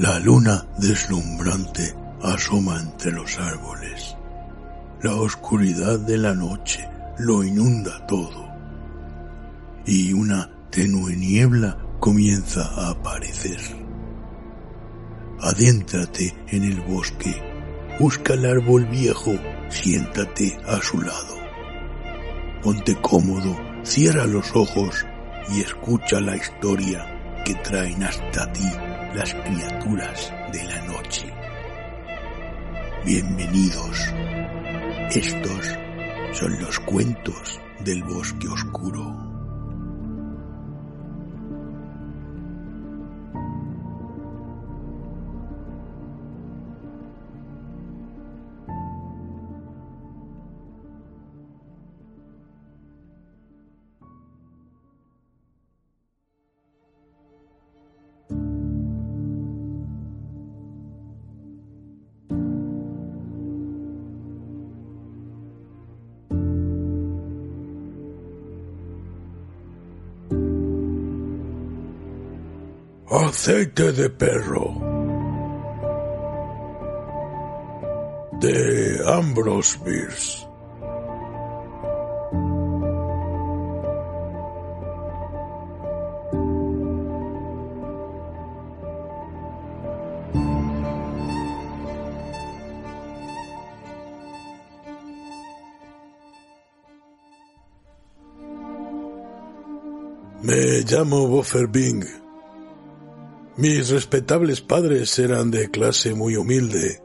La luna deslumbrante asoma entre los árboles. La oscuridad de la noche lo inunda todo. Y una tenue niebla comienza a aparecer. Adéntrate en el bosque, busca el árbol viejo, siéntate a su lado. Ponte cómodo, cierra los ojos y escucha la historia que traen hasta ti las criaturas de la noche. Bienvenidos. Estos son los cuentos del bosque oscuro. Aceite de perro. De Ambrose Bierce. Me llamo Boffer Bing. Mis respetables padres eran de clase muy humilde.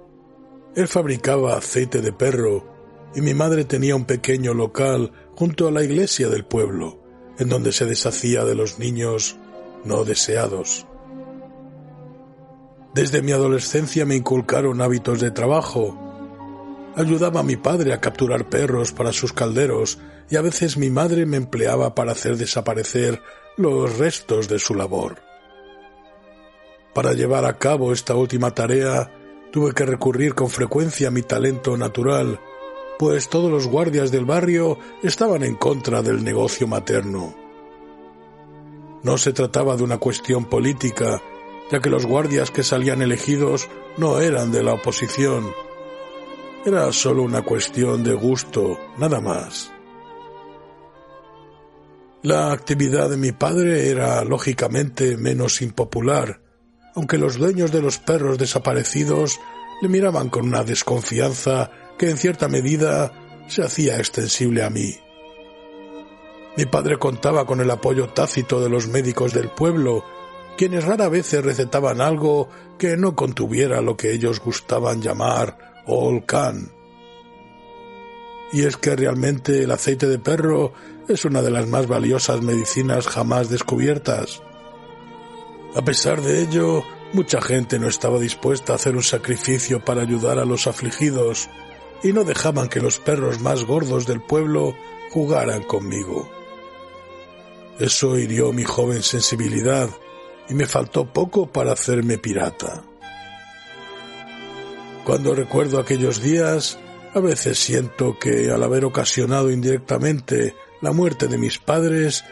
Él fabricaba aceite de perro y mi madre tenía un pequeño local junto a la iglesia del pueblo, en donde se deshacía de los niños no deseados. Desde mi adolescencia me inculcaron hábitos de trabajo. Ayudaba a mi padre a capturar perros para sus calderos y a veces mi madre me empleaba para hacer desaparecer los restos de su labor. Para llevar a cabo esta última tarea tuve que recurrir con frecuencia a mi talento natural, pues todos los guardias del barrio estaban en contra del negocio materno. No se trataba de una cuestión política, ya que los guardias que salían elegidos no eran de la oposición. Era solo una cuestión de gusto, nada más. La actividad de mi padre era lógicamente menos impopular, aunque los dueños de los perros desaparecidos le miraban con una desconfianza que en cierta medida se hacía extensible a mí. Mi padre contaba con el apoyo tácito de los médicos del pueblo, quienes rara vez recetaban algo que no contuviera lo que ellos gustaban llamar Olcan. Y es que realmente el aceite de perro es una de las más valiosas medicinas jamás descubiertas. A pesar de ello, mucha gente no estaba dispuesta a hacer un sacrificio para ayudar a los afligidos y no dejaban que los perros más gordos del pueblo jugaran conmigo. Eso hirió mi joven sensibilidad y me faltó poco para hacerme pirata. Cuando recuerdo aquellos días, a veces siento que al haber ocasionado indirectamente la muerte de mis padres,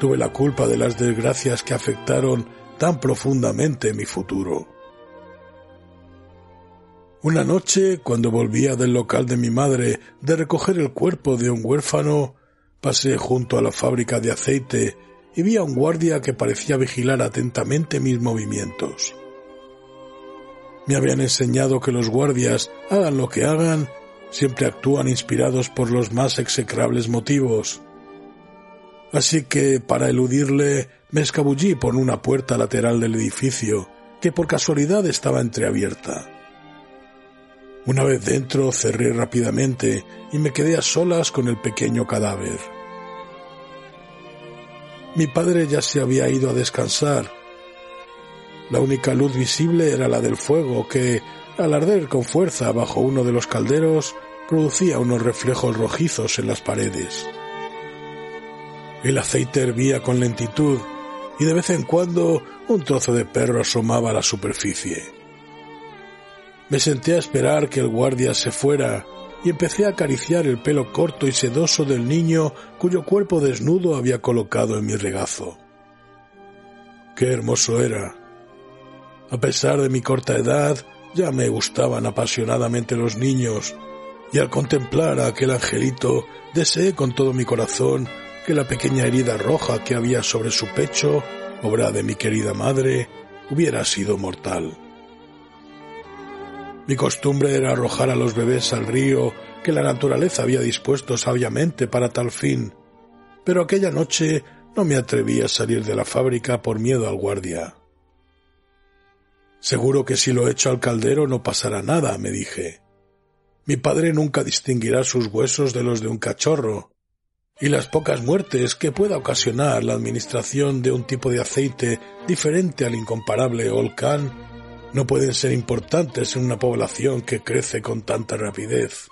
tuve la culpa de las desgracias que afectaron tan profundamente mi futuro. Una noche, cuando volvía del local de mi madre de recoger el cuerpo de un huérfano, pasé junto a la fábrica de aceite y vi a un guardia que parecía vigilar atentamente mis movimientos. Me habían enseñado que los guardias, hagan lo que hagan, siempre actúan inspirados por los más execrables motivos. Así que, para eludirle, me escabullí por una puerta lateral del edificio, que por casualidad estaba entreabierta. Una vez dentro cerré rápidamente y me quedé a solas con el pequeño cadáver. Mi padre ya se había ido a descansar. La única luz visible era la del fuego que, al arder con fuerza bajo uno de los calderos, producía unos reflejos rojizos en las paredes. El aceite hervía con lentitud y de vez en cuando un trozo de perro asomaba a la superficie. Me senté a esperar que el guardia se fuera y empecé a acariciar el pelo corto y sedoso del niño cuyo cuerpo desnudo había colocado en mi regazo. Qué hermoso era. A pesar de mi corta edad, ya me gustaban apasionadamente los niños, y al contemplar a aquel angelito deseé con todo mi corazón que la pequeña herida roja que había sobre su pecho, obra de mi querida madre, hubiera sido mortal. Mi costumbre era arrojar a los bebés al río que la naturaleza había dispuesto sabiamente para tal fin, pero aquella noche no me atreví a salir de la fábrica por miedo al guardia. Seguro que si lo echo al caldero no pasará nada, me dije. Mi padre nunca distinguirá sus huesos de los de un cachorro, y las pocas muertes que pueda ocasionar la administración de un tipo de aceite diferente al incomparable Olcan no pueden ser importantes en una población que crece con tanta rapidez.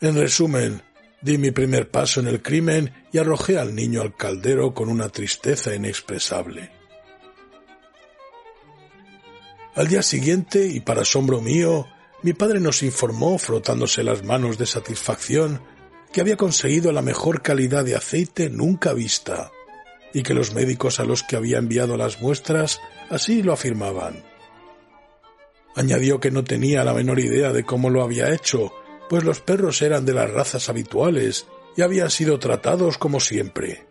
En resumen, di mi primer paso en el crimen y arrojé al niño al caldero con una tristeza inexpresable. Al día siguiente, y para asombro mío, mi padre nos informó, frotándose las manos de satisfacción, que había conseguido la mejor calidad de aceite nunca vista, y que los médicos a los que había enviado las muestras así lo afirmaban. Añadió que no tenía la menor idea de cómo lo había hecho, pues los perros eran de las razas habituales y habían sido tratados como siempre.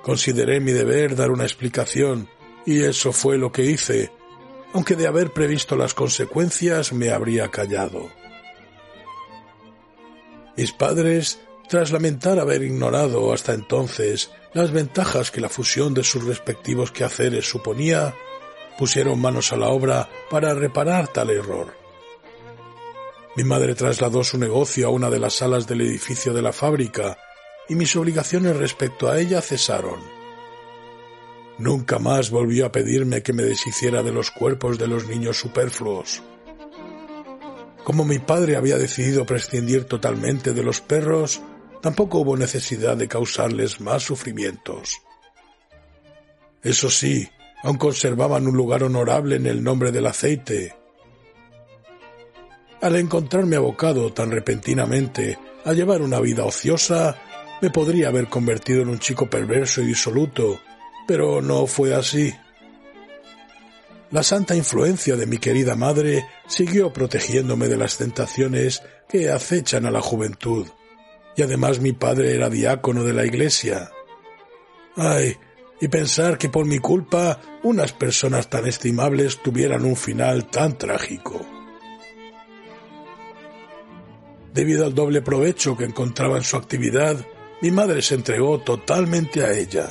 Consideré mi deber dar una explicación, y eso fue lo que hice, aunque de haber previsto las consecuencias me habría callado. Mis padres, tras lamentar haber ignorado hasta entonces las ventajas que la fusión de sus respectivos quehaceres suponía, pusieron manos a la obra para reparar tal error. Mi madre trasladó su negocio a una de las salas del edificio de la fábrica y mis obligaciones respecto a ella cesaron. Nunca más volvió a pedirme que me deshiciera de los cuerpos de los niños superfluos. Como mi padre había decidido prescindir totalmente de los perros, tampoco hubo necesidad de causarles más sufrimientos. Eso sí, aún conservaban un lugar honorable en el nombre del aceite. Al encontrarme abocado tan repentinamente a llevar una vida ociosa, me podría haber convertido en un chico perverso y disoluto, pero no fue así. La santa influencia de mi querida madre siguió protegiéndome de las tentaciones que acechan a la juventud, y además mi padre era diácono de la iglesia. Ay, y pensar que por mi culpa unas personas tan estimables tuvieran un final tan trágico. Debido al doble provecho que encontraba en su actividad, mi madre se entregó totalmente a ella.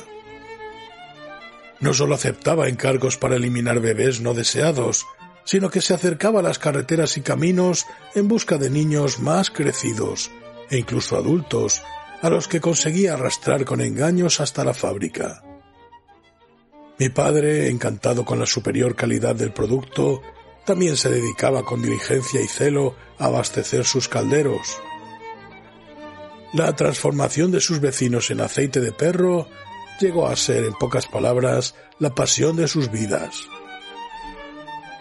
No solo aceptaba encargos para eliminar bebés no deseados, sino que se acercaba a las carreteras y caminos en busca de niños más crecidos, e incluso adultos, a los que conseguía arrastrar con engaños hasta la fábrica. Mi padre, encantado con la superior calidad del producto, también se dedicaba con diligencia y celo a abastecer sus calderos. La transformación de sus vecinos en aceite de perro llegó a ser, en pocas palabras, la pasión de sus vidas.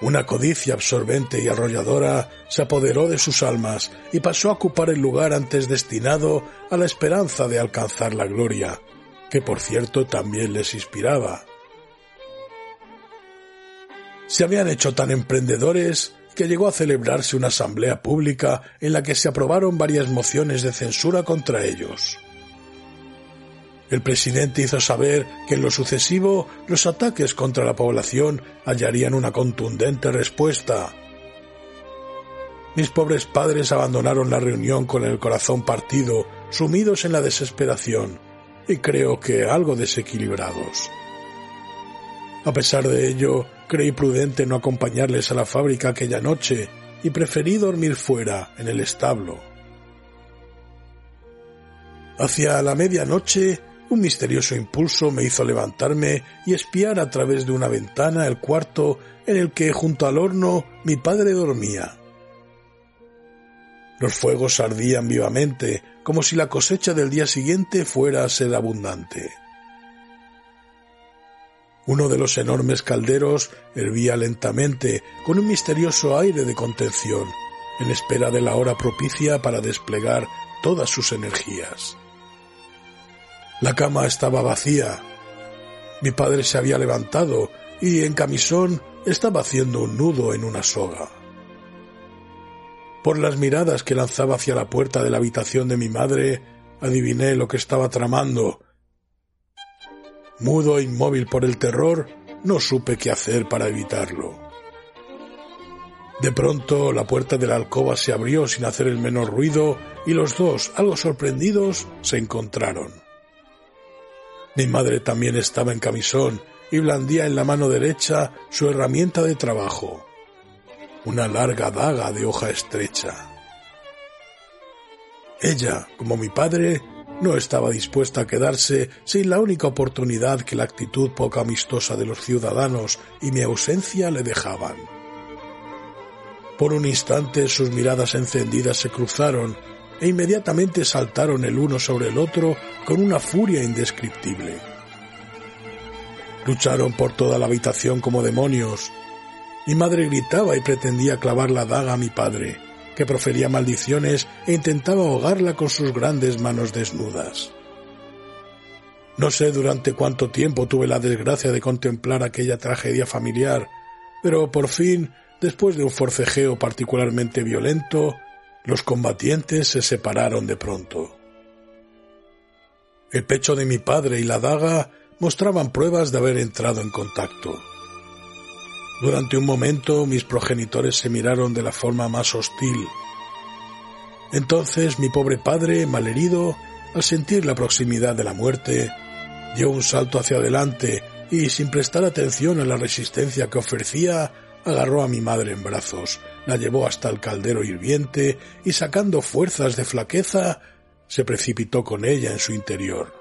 Una codicia absorbente y arrolladora se apoderó de sus almas y pasó a ocupar el lugar antes destinado a la esperanza de alcanzar la gloria, que por cierto también les inspiraba. Se habían hecho tan emprendedores que llegó a celebrarse una asamblea pública en la que se aprobaron varias mociones de censura contra ellos. El presidente hizo saber que en lo sucesivo los ataques contra la población hallarían una contundente respuesta. Mis pobres padres abandonaron la reunión con el corazón partido, sumidos en la desesperación, y creo que algo desequilibrados. A pesar de ello, creí prudente no acompañarles a la fábrica aquella noche y preferí dormir fuera, en el establo. Hacia la medianoche un misterioso impulso me hizo levantarme y espiar a través de una ventana el cuarto en el que, junto al horno, mi padre dormía. Los fuegos ardían vivamente, como si la cosecha del día siguiente fuera a ser abundante. Uno de los enormes calderos hervía lentamente, con un misterioso aire de contención, en espera de la hora propicia para desplegar todas sus energías. La cama estaba vacía. Mi padre se había levantado y en camisón estaba haciendo un nudo en una soga. Por las miradas que lanzaba hacia la puerta de la habitación de mi madre, adiviné lo que estaba tramando. Mudo e inmóvil por el terror, no supe qué hacer para evitarlo. De pronto la puerta de la alcoba se abrió sin hacer el menor ruido y los dos, algo sorprendidos, se encontraron. Mi madre también estaba en camisón y blandía en la mano derecha su herramienta de trabajo, una larga daga de hoja estrecha. Ella, como mi padre, no estaba dispuesta a quedarse sin la única oportunidad que la actitud poco amistosa de los ciudadanos y mi ausencia le dejaban. Por un instante sus miradas encendidas se cruzaron e inmediatamente saltaron el uno sobre el otro con una furia indescriptible. Lucharon por toda la habitación como demonios. Mi madre gritaba y pretendía clavar la daga a mi padre, que profería maldiciones e intentaba ahogarla con sus grandes manos desnudas. No sé durante cuánto tiempo tuve la desgracia de contemplar aquella tragedia familiar, pero por fin, después de un forcejeo particularmente violento, los combatientes se separaron de pronto. El pecho de mi padre y la daga mostraban pruebas de haber entrado en contacto. Durante un momento mis progenitores se miraron de la forma más hostil. Entonces mi pobre padre, malherido, al sentir la proximidad de la muerte, dio un salto hacia adelante y, sin prestar atención a la resistencia que ofrecía, agarró a mi madre en brazos, la llevó hasta el caldero hirviente y, sacando fuerzas de flaqueza, se precipitó con ella en su interior.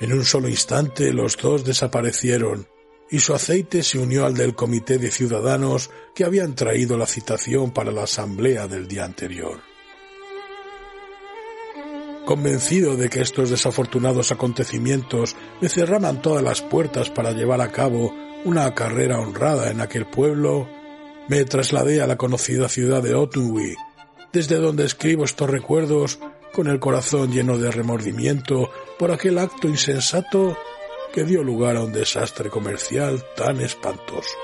En un solo instante los dos desaparecieron y su aceite se unió al del comité de ciudadanos que habían traído la citación para la asamblea del día anterior. Convencido de que estos desafortunados acontecimientos me cerraban todas las puertas para llevar a cabo una carrera honrada en aquel pueblo, me trasladé a la conocida ciudad de Otunwi, desde donde escribo estos recuerdos con el corazón lleno de remordimiento por aquel acto insensato que dio lugar a un desastre comercial tan espantoso.